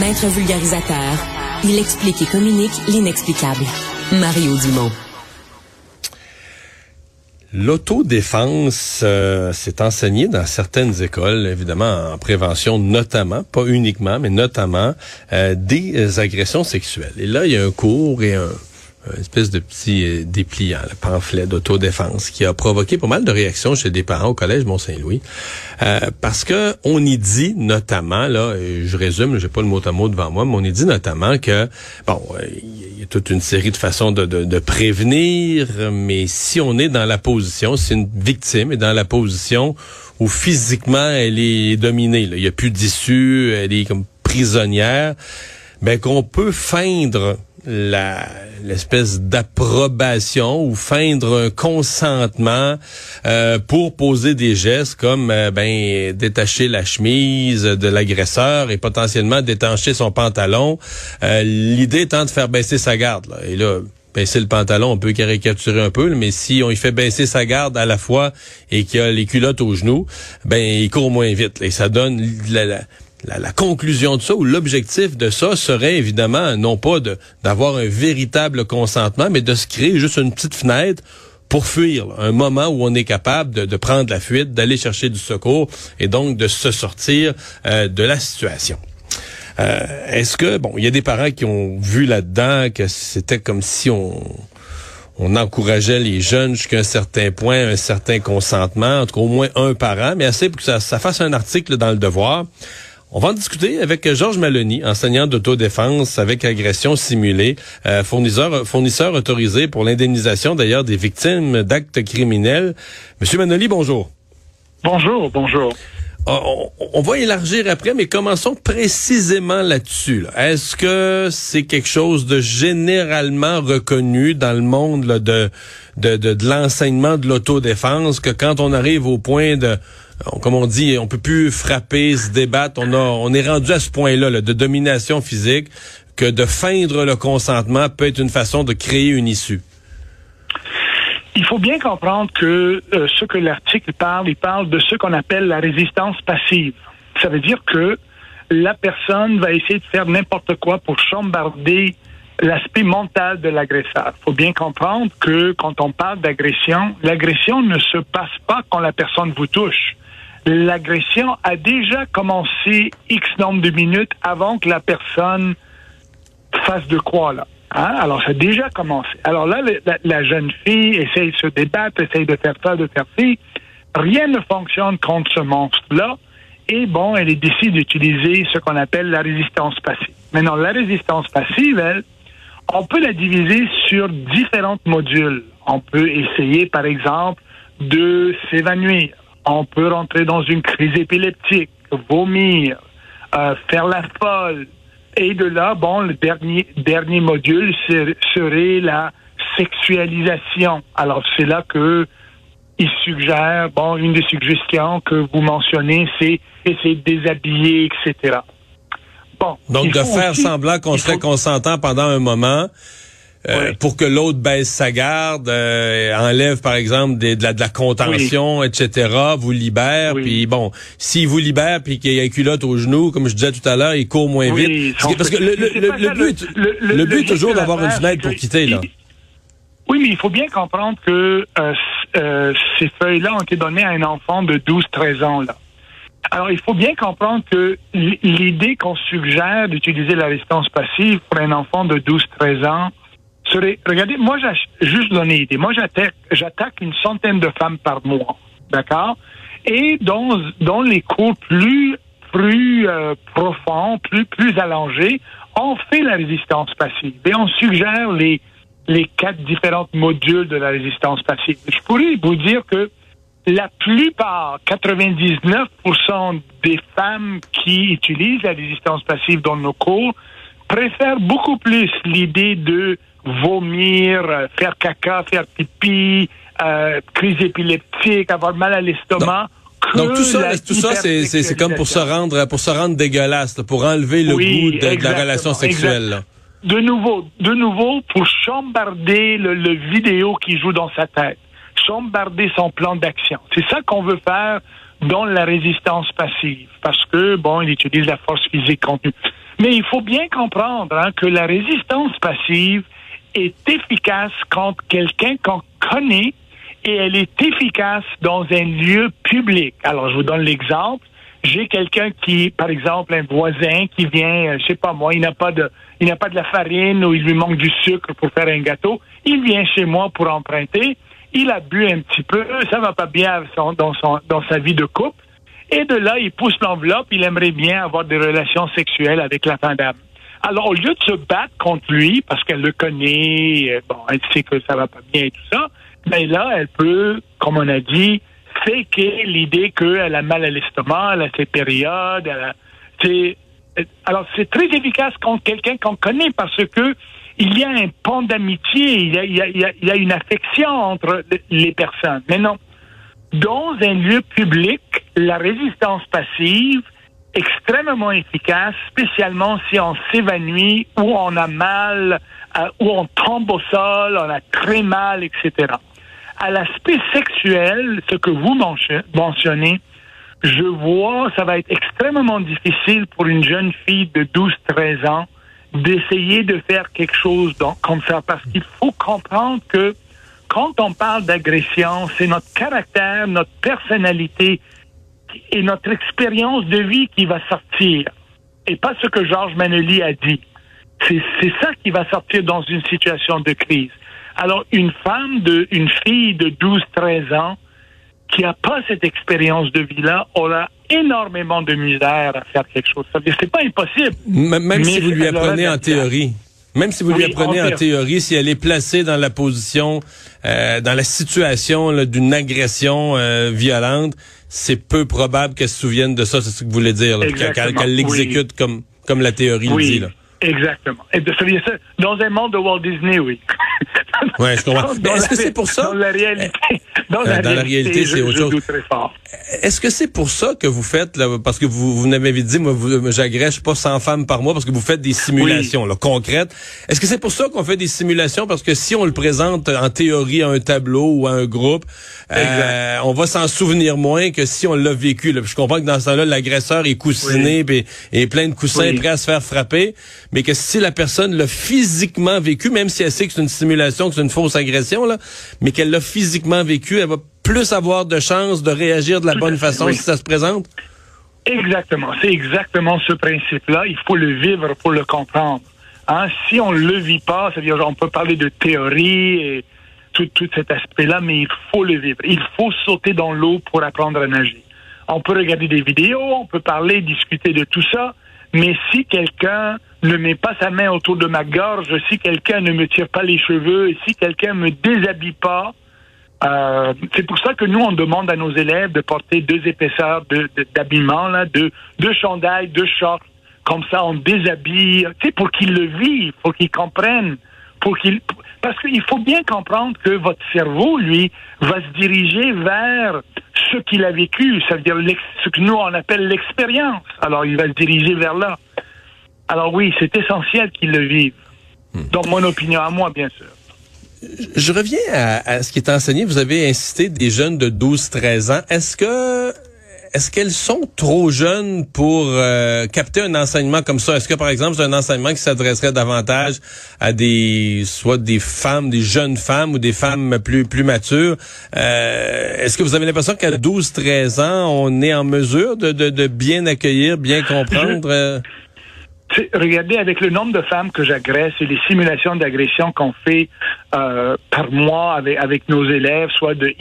Maître vulgarisateur, il explique et communique l'inexplicable. Mario Dumont. L'autodéfense, euh, c'est enseigné dans certaines écoles, évidemment en prévention notamment, pas uniquement, mais notamment euh, des agressions sexuelles. Et là, il y a un cours et un, une espèce de petit euh, dépliant, le pamphlet d'autodéfense, qui a provoqué pas mal de réactions chez des parents au collège Mont-Saint-Louis, euh, parce que on y dit notamment, là, je résume, j'ai pas le mot à mot devant moi, mais on y dit notamment que, bon, euh, il y a toute une série de façons de, de, de, prévenir, mais si on est dans la position, si une victime est dans la position où physiquement elle est dominée, il n'y a plus d'issue, elle est comme prisonnière, ben qu'on peut feindre la l'espèce d'approbation ou feindre un consentement euh, pour poser des gestes comme euh, ben détacher la chemise de l'agresseur et potentiellement détacher son pantalon. Euh, l'idée étant de faire baisser sa garde. Et là, baisser le pantalon, on peut caricaturer un peu, mais si on y fait baisser sa garde à la fois et qu'il a les culottes aux genoux, ben il court moins vite. Et ça donne la, conclusion de ça ou l'objectif de ça serait évidemment non pas d'avoir un véritable consentement, mais de se créer juste une petite fenêtre pour fuir, un moment où on est capable de, prendre la fuite, d'aller chercher du secours et donc de se sortir euh, de la situation. Euh, est-ce que, bon, il y a des parents qui ont vu là-dedans que c'était comme si on, on encourageait les jeunes jusqu'à un certain point, un certain consentement, en tout cas au moins un parent, mais assez pour que ça fasse un article dans le devoir. On va en discuter avec Georges Maloney, enseignant d'autodéfense avec agression simulée, euh, fournisseur, fournisseur autorisé pour l'indemnisation d'ailleurs des victimes d'actes criminels. Monsieur Maloney, bonjour. Bonjour, bonjour. Ah, on, va élargir après, mais commençons précisément là-dessus. Est-ce que c'est quelque chose de généralement reconnu dans le monde de, de, de, de l'enseignement de l'autodéfense que quand on arrive au point de comme on dit, on peut plus frapper, se débattre. On a, on est rendu à ce point-là de domination physique que de feindre le consentement peut être une façon de créer une issue. Il faut bien comprendre que euh, ce que l'article parle, il parle de ce qu'on appelle la résistance passive. Ça veut dire que la personne va essayer de faire n'importe quoi pour chambarder l'aspect mental de l'agresseur. Il faut bien comprendre que quand on parle d'agression, l'agression ne se passe pas quand la personne vous touche l'agression a déjà commencé X nombre de minutes avant que la personne fasse de quoi, là. Hein? Alors, ça a déjà commencé. Alors là, la, jeune fille essaye de se débattre, essaye de faire ça, de faire ci. Rien ne fonctionne contre ce monstre-là. Et bon, elle décide d'utiliser ce qu'on appelle la résistance passive. Maintenant, la résistance passive, elle, on peut la diviser sur différents modules. On peut essayer, par exemple, de s'évanouir on peut rentrer dans une crise épileptique, vomir, euh, faire la folle. Et de là, bon, le dernier, dernier module serait la sexualisation. Alors, c'est là que il suggère, bon, une des suggestions que vous mentionnez, c'est essayer de déshabiller, etc. Bon. Donc, de faire semblant qu'on serait consentant pendant un moment, euh, pour que l'autre baisse sa garde, euh, enlève par exemple de, la, de la contention, etc., vous libère, puis bon, s'il vous libère puis qu'il y a une culotte au genou, comme je disais tout à l'heure, il court moins vite. Parce que, le, le, but, le, but est toujours d'avoir une fenêtre pour quitter, là. Oui, mais il faut bien comprendre que euh, ces feuilles-là ont été données à un enfant de 12-13 ans, là. Alors, il faut bien comprendre que l'idée qu'on suggère d'utiliser la résistance passive pour un enfant de 12-13 ans regardez, moi, juste donné idée. Moi, j'attaque, j'attaque une centaine de femmes par mois. D'accord? Et dans, dans les cours plus, plus euh, profonds, plus, plus allongés, on fait la résistance passive et on suggère les, les quatre différents modules de la résistance passive. Je pourrais vous dire que la plupart, 99% des femmes qui utilisent la résistance passive dans nos cours préfèrent beaucoup plus l'idée de vomir, faire caca, faire pipi, euh, crise épileptique, avoir mal à l'estomac. Donc tout ça, tout ça, c'est c'est c'est comme pour se rendre pour se rendre dégueulasse, là, pour enlever le Oui, goût de, de la relation sexuelle. de nouveau, de nouveau, pour chambarder le, le vidéo qui joue dans sa tête, chambarder son plan d'action. C'est ça qu'on veut faire dans la résistance passive, parce que bon, il utilise la force physique contenue. Mais il faut bien comprendre hein, que la résistance passive est efficace contre quelqu'un qu'on connaît et elle est efficace dans un lieu public. Alors, je vous donne l'exemple. J'ai quelqu'un qui, par exemple, un voisin qui vient, euh, je sais pas moi, il n'a pas de, il n'a pas de la farine ou il lui manque du sucre pour faire un gâteau. Il vient chez moi pour emprunter. Il a bu un petit peu, ça va pas bien dans son, dans sa vie de couple. Et de là, il pousse l'enveloppe, il aimerait bien avoir des relations sexuelles avec la femme. Alors, au lieu de se battre contre lui, parce qu'elle le connaît, euh, bon, elle sait que ça va pas bien et tout ça, mais là, elle peut, comme on a dit, faker l'idée qu'elle a mal à l'estomac, elle a ses périodes, elle a, c'est, euh, alors, c'est très efficace contre quelqu'un qu'on connaît parce que il y a un pont d'amitié, il y a, il il y a une affection entre les personnes. Mais non, dans un lieu public, la résistance passive, extrêmement efficace, spécialement si on s'évanouit ou on a mal, euh, ou on tombe au sol, on a très mal, etc. À l'aspect sexuel, ce que vous mention- mentionnez, je vois, ça va être extrêmement difficile pour une jeune fille de 12-13 ans d'essayer de faire quelque chose donc, comme ça, parce qu'il faut comprendre que quand on parle d'agression, c'est notre caractère, notre personnalité et notre expérience de vie qui va sortir, et pas ce que Georges Manelli a dit. C'est ça qui va sortir dans une situation de crise. Alors, une femme, de, une fille de 12-13 ans qui n'a pas cette expérience de vie-là aura énormément de misère à faire quelque chose. C'est pas impossible. M- Même Mais si vous lui apprenez en théorie. Même si vous lui apprenez en théorie. si elle est placée dans la position, euh, dans la situation d'une agression euh, violente, c'est peu probable qu'elle se souvienne de ça, c'est ce que vous voulez dire, qu'elle l'exécute comme, comme la théorie le dit. Là. exactement. Et de, dans un monde de Walt Disney, oui. Ouais, je comprends. Est-ce que c'est pour ça? Dans la réalité, dans Euh, la dans la réalité, réalité, c'est autre chose. fort. Est-ce que c'est pour ça que vous faites, là, parce que vous, vous m'avez dit, moi, vous- j'agrège pas 100 femmes par mois parce que vous faites des simulations là, concrètes. Est-ce que c'est pour ça qu'on fait des simulations? Parce que si on le présente en théorie à un tableau ou à un groupe, euh, on va s'en souvenir moins que si on l'a vécu. Là. Je comprends que dans ce temps-là, l'agresseur est coussiné puis- et plein de coussins Oui. prêts à se faire frapper, mais que si la personne l'a physiquement vécu, même si elle sait que c'est une simulation, que c'est une fausse agression, là, mais qu'elle l'a physiquement vécu, elle va plus avoir de chances de réagir de la bonne façon oui. si ça se présente? Exactement. C'est exactement ce principe-là. Il faut le vivre pour le comprendre. Hein? Si on le vit pas, c'est-à-dire on peut parler de théorie et tout, tout cet aspect-là, mais il faut le vivre. Il faut sauter dans l'eau pour apprendre à nager. On peut regarder des vidéos, on peut parler, discuter de tout ça, mais si quelqu'un ne met pas sa main autour de ma gorge, si quelqu'un ne me tire pas les cheveux, et si quelqu'un me déshabille pas, euh, c'est pour ça que nous, on demande à nos élèves de porter deux épaisseurs de- de- d'habillement, là, deux, deux chandails, deux shorts. Comme ça, on déshabille, tu sais, pour qu'ils le vivent, pour qu'ils comprennent, pour qu'ils, parce qu'il faut bien comprendre que votre cerveau, lui, va se diriger vers ce qu'il a vécu, ça veut dire l'ex- ce que nous, on appelle l'expérience. Alors, il va se diriger vers là. Alors oui, c'est essentiel qu'ils le vivent. Donc, mon opinion à moi, bien sûr. Je reviens à, à ce qui est enseigné. Vous avez incité des jeunes de 12-13 ans. Est-ce que est-ce qu'elles sont trop jeunes pour euh, capter un enseignement comme ça? Est-ce que, par exemple, c'est un enseignement qui s'adresserait davantage à des soit des femmes, des jeunes femmes ou des femmes plus plus matures? Euh, est-ce que vous avez l'impression qu'à 12-13 ans, on est en mesure de, de, de bien accueillir, bien comprendre? Euh? Regardez, avec le nombre de femmes que j'agresse et les simulations d'agression qu'on fait euh, par mois avec, avec nos élèves, soit, de,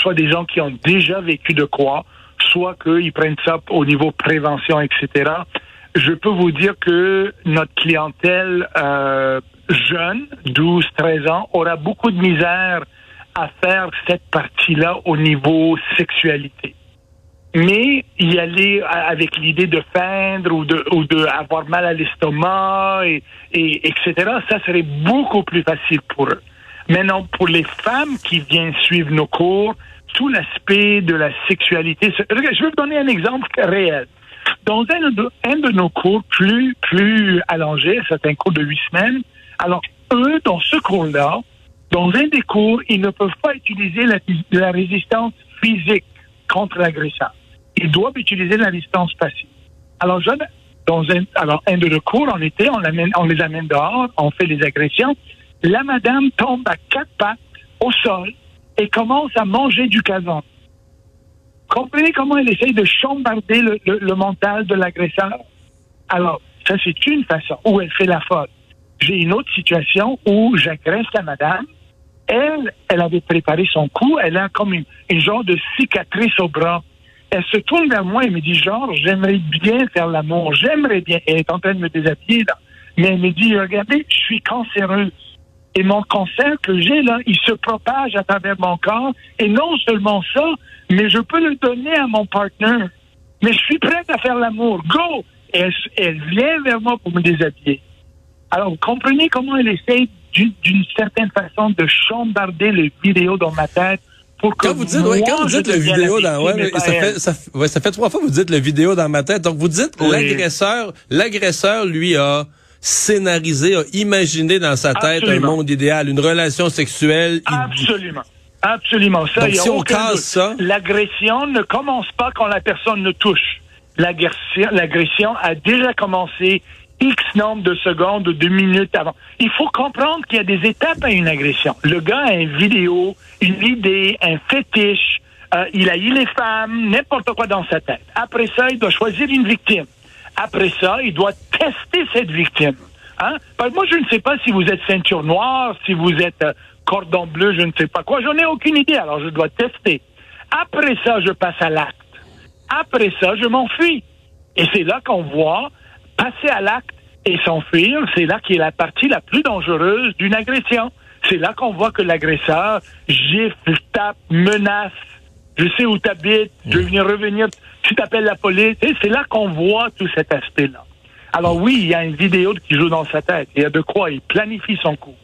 soit des gens qui ont déjà vécu de quoi, soit qu'ils prennent ça au niveau prévention, etc. Je peux vous dire que notre clientèle euh, jeune, 12, 13 ans, aura beaucoup de misère à faire cette partie-là au niveau sexualité mais y aller avec l'idée de feindre ou de ou de avoir mal à l'estomac et, et etc. Ça serait beaucoup plus facile pour eux. Maintenant, pour les femmes qui viennent suivre nos cours, tout l'aspect de la sexualité. Je vais vous donner un exemple réel. Dans un de, un de nos cours plus plus allongés, c'est un cours de huit semaines. Alors eux, dans ce cours-là, dans un des cours, ils ne peuvent pas utiliser la, la résistance physique contre l'agresseur ils doivent utiliser la distance passive. Alors, je, dans un, alors, un de nos cours, en été, on, les amène dehors, on fait les agressions. La madame tombe à quatre pattes au sol et commence à manger du cason. Comprenez comment elle essaye de chambarder le, le, mental de l'agresseur? Alors, ça, c'est une façon où elle fait la faute. J'ai une autre situation où j'agresse la madame. Elle, elle avait préparé son coup. Elle a comme une, une genre de cicatrice au bras elle se tourne vers moi et me dit, Georges, j'aimerais bien faire l'amour, j'aimerais bien. Elle est en train de me déshabiller, là. Mais elle me dit, regardez, je suis cancéreuse. Et mon cancer que j'ai, là, il se propage à travers mon corps. Et non seulement ça, mais je peux le donner à mon partenaire. Mais je suis prête à faire l'amour. Go! Et elle, vient vers moi pour me déshabiller. Alors, vous comprenez comment elle essaie d'une certaine façon de chambarder les vidéos dans ma tête? Quand vous dites, ouais, quand vous dites le vidéo dans, ouais, ça fait, ça, ouais, ça fait trois fois que vous dites le vidéo dans ma tête. Donc vous dites l'agresseur, l'agresseur lui a scénarisé, a imaginé dans sa tête un monde idéal, une relation sexuelle. Absolument. Absolument. Ça, Donc, si on casse ça. L'agression ne commence pas quand la personne ne touche. L'agression a déjà commencé X nombre de secondes ou de minutes avant. Il faut comprendre qu'il y a des étapes à une agression. Le gars a une vidéo, une idée, un fétiche, euh, il a eu les femmes, n'importe quoi dans sa tête. Après ça, il doit choisir une victime. Après ça, il doit tester cette victime. Hein? Parce que moi, je ne sais pas si vous êtes ceinture noire, si vous êtes euh, cordon bleu, je ne sais pas quoi. J'en ai aucune idée, alors je dois tester. Après ça, je passe à l'acte. Après ça, je m'enfuis. Et c'est là qu'on voit passer à l'acte et s'enfuir, c'est là qui est la partie la plus dangereuse d'une agression. C'est là qu'on voit que l'agresseur gifle, tape, menace. Je sais où tu habites, je vais venir revenir, tu t'appelles la police. Et c'est là qu'on voit tout cet aspect-là. Alors oui, il y a une vidéo qui joue dans sa tête. Il y a de quoi, il planifie son coup.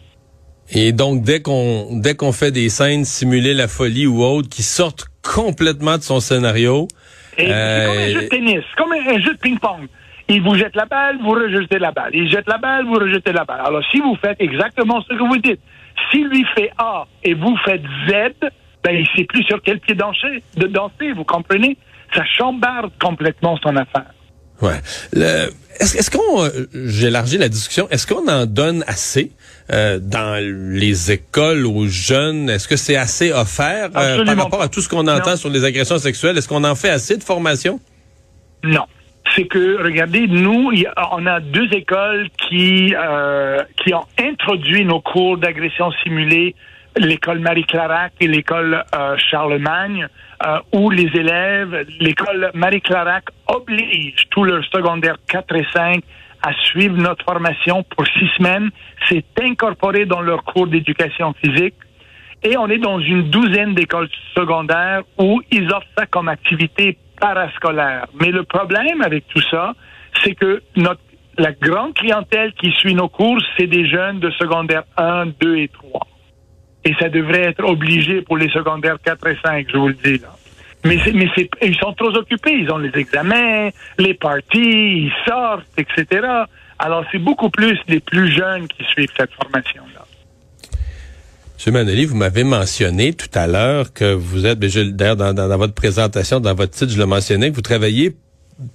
Et donc dès qu'on dès qu'on fait des scènes simuler la folie ou autre qui sortent complètement de son scénario, c'est comme un jeu de tennis, comme un jeu de ping-pong. Il vous jette la balle, vous rejetez la balle. Il jette la balle, vous rejetez la balle. Alors, si vous faites exactement ce que vous dites, s'il lui fait A et vous faites Z, ben, il sait plus sur quel pied danser, de danser, vous comprenez? Ça chambarde complètement son affaire. Ouais. Est-ce est qu'on, euh, j'ai élargi la discussion, est-ce qu'on en donne assez euh, dans les écoles aux jeunes? Est-ce que c'est assez offert euh, par rapport à tout ce qu'on entend sur les agressions sexuelles? Est-ce qu'on en fait assez de formation? Non c'est que, regardez, nous, on a deux écoles qui, euh, qui ont introduit nos cours d'agression simulée, l'école Marie-Clarac et l'école euh, Charlemagne, euh, où les élèves, l'école Marie-Clarac oblige tout leur secondaire 4 et 5 à suivre notre formation pour six semaines. C'est incorporé dans leur cours d'éducation physique. Et on est dans une douzaine d'écoles secondaires où ils offrent ça comme activité parascolaire. Mais le problème avec tout ça, c'est que notre, la grande clientèle qui suit nos cours, c'est des jeunes de secondaire 1, 2 et 3. Et ça devrait être obligé pour les secondaires 4 et 5, je vous le dis là. Mais, mais ils sont trop occupés. Ils ont les examens, les parties, ils sortent, etc. Alors c'est beaucoup plus les plus jeunes qui suivent cette formation-là. M. Manoli, vous m'avez mentionné tout à l'heure que vous êtes, d'ailleurs dans, dans, votre présentation, dans votre titre, je le mentionnais, que vous travaillez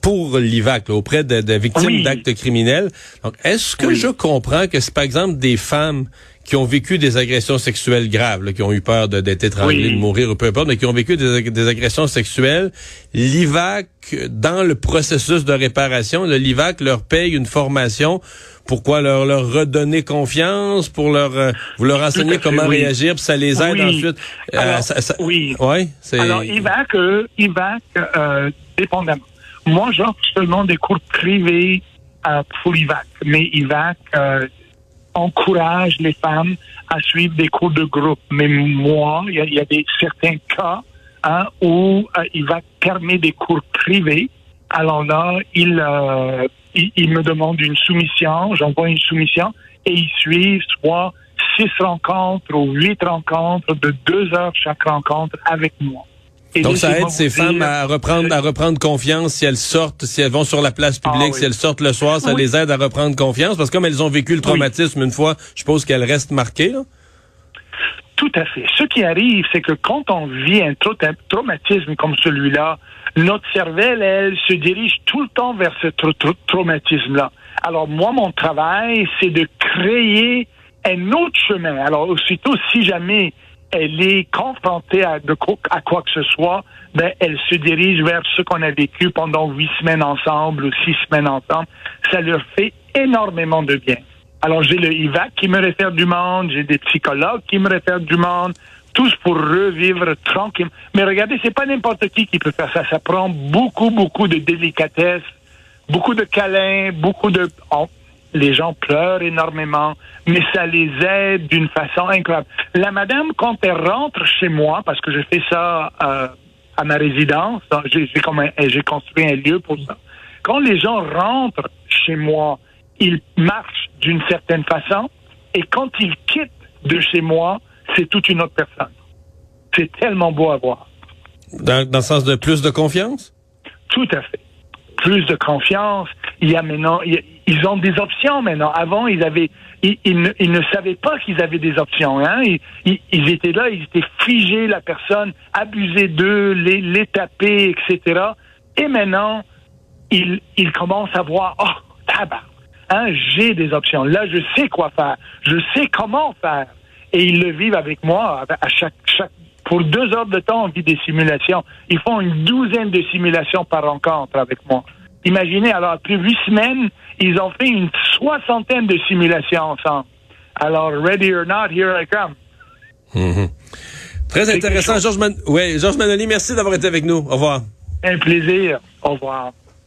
pour l'IVAC, auprès de, victimes d'actes criminels. Donc, est-ce que je comprends que c'est par exemple des femmes qui ont vécu des agressions sexuelles graves, qui ont eu peur d'être étranglées, de mourir ou peu importe, mais qui ont vécu des, agressions sexuelles, l'IVAC, dans le processus de réparation, l'IVAC leur paye une formation pourquoi leur, leur redonner confiance, pour leur euh, vous leur enseigner comment réagir, puis ça les aide ensuite. Euh, oui. Ouais, Alors IVAC, euh, IVAC, euh, dépendamment. Moi, j'offre seulement des cours privés pour IVAC, mais IVAC encourage les femmes à suivre des cours de groupe. Mais moi, il y a, des certains cas hein, où euh, il va permettre des cours privés. Alors là, il, euh, il, me demande une soumission, j'envoie une soumission et ils suivent soit six rencontres ou huit rencontres de deux heures chaque rencontre avec moi. Donc ça aide ces femmes à reprendre à reprendre confiance si elles sortent, si elles vont sur la place publique, ah si elles sortent le soir, ça les aide à reprendre confiance parce que comme elles ont vécu le traumatisme une fois, je suppose qu'elles restent marquées. Tout à fait. Ce qui arrive, c'est que quand on vit un traumatisme comme celui-là, notre cervelle, elle, se dirige tout le temps vers ce traumatisme-là. Alors moi, mon travail, c'est de créer un autre chemin. Alors aussitôt, si jamais elle est confrontée à, quoi que ce soit, ben, elle se dirige vers ce qu'on a vécu pendant huit semaines ensemble ou six semaines ensemble. Ça leur fait énormément de bien. Alors, j'ai le IVAC qui me réfère du monde, j'ai des psychologues qui me réfèrent du monde, tous pour revivre tranquille. Mais regardez, c'est pas n'importe qui qui peut faire ça. Ça prend beaucoup, beaucoup de délicatesse, beaucoup de câlins, beaucoup de les gens pleurent énormément, mais ça les aide d'une façon incroyable. La madame, quand elle rentre chez moi, parce que je fais ça euh, à ma résidence, j'ai construit un lieu pour ça. Quand les gens rentrent chez moi, ils marchent d'une certaine façon, et quand ils quittent de chez moi, c'est toute une autre personne. C'est tellement beau à voir. Dans, dans le sens de plus de confiance? Tout à fait. Plus de confiance. Il y a maintenant, ils ont des options maintenant. Avant, ils avaient, ils, ne, savaient pas qu'ils avaient des options. Hein? Ils, étaient là, ils étaient figés, la personne, abusés d'eux, les, les taper, etc. Et maintenant, ils, ils commencent à voir, oh, tabac, hein, j'ai des options. Là, je sais quoi faire. Je sais comment faire. Et ils le vivent avec moi à chaque, chaque pour deux heures de temps, on vit des simulations. Ils font une douzaine de simulations par rencontre avec moi. Imaginez, alors, après huit semaines, ils ont fait une soixantaine de simulations ensemble. Alors, ready or not, here I come. Mhm. Très intéressant. Georges Man... ouais, Georges Manoli, merci d'avoir été avec nous. Au revoir. Un plaisir. Au revoir.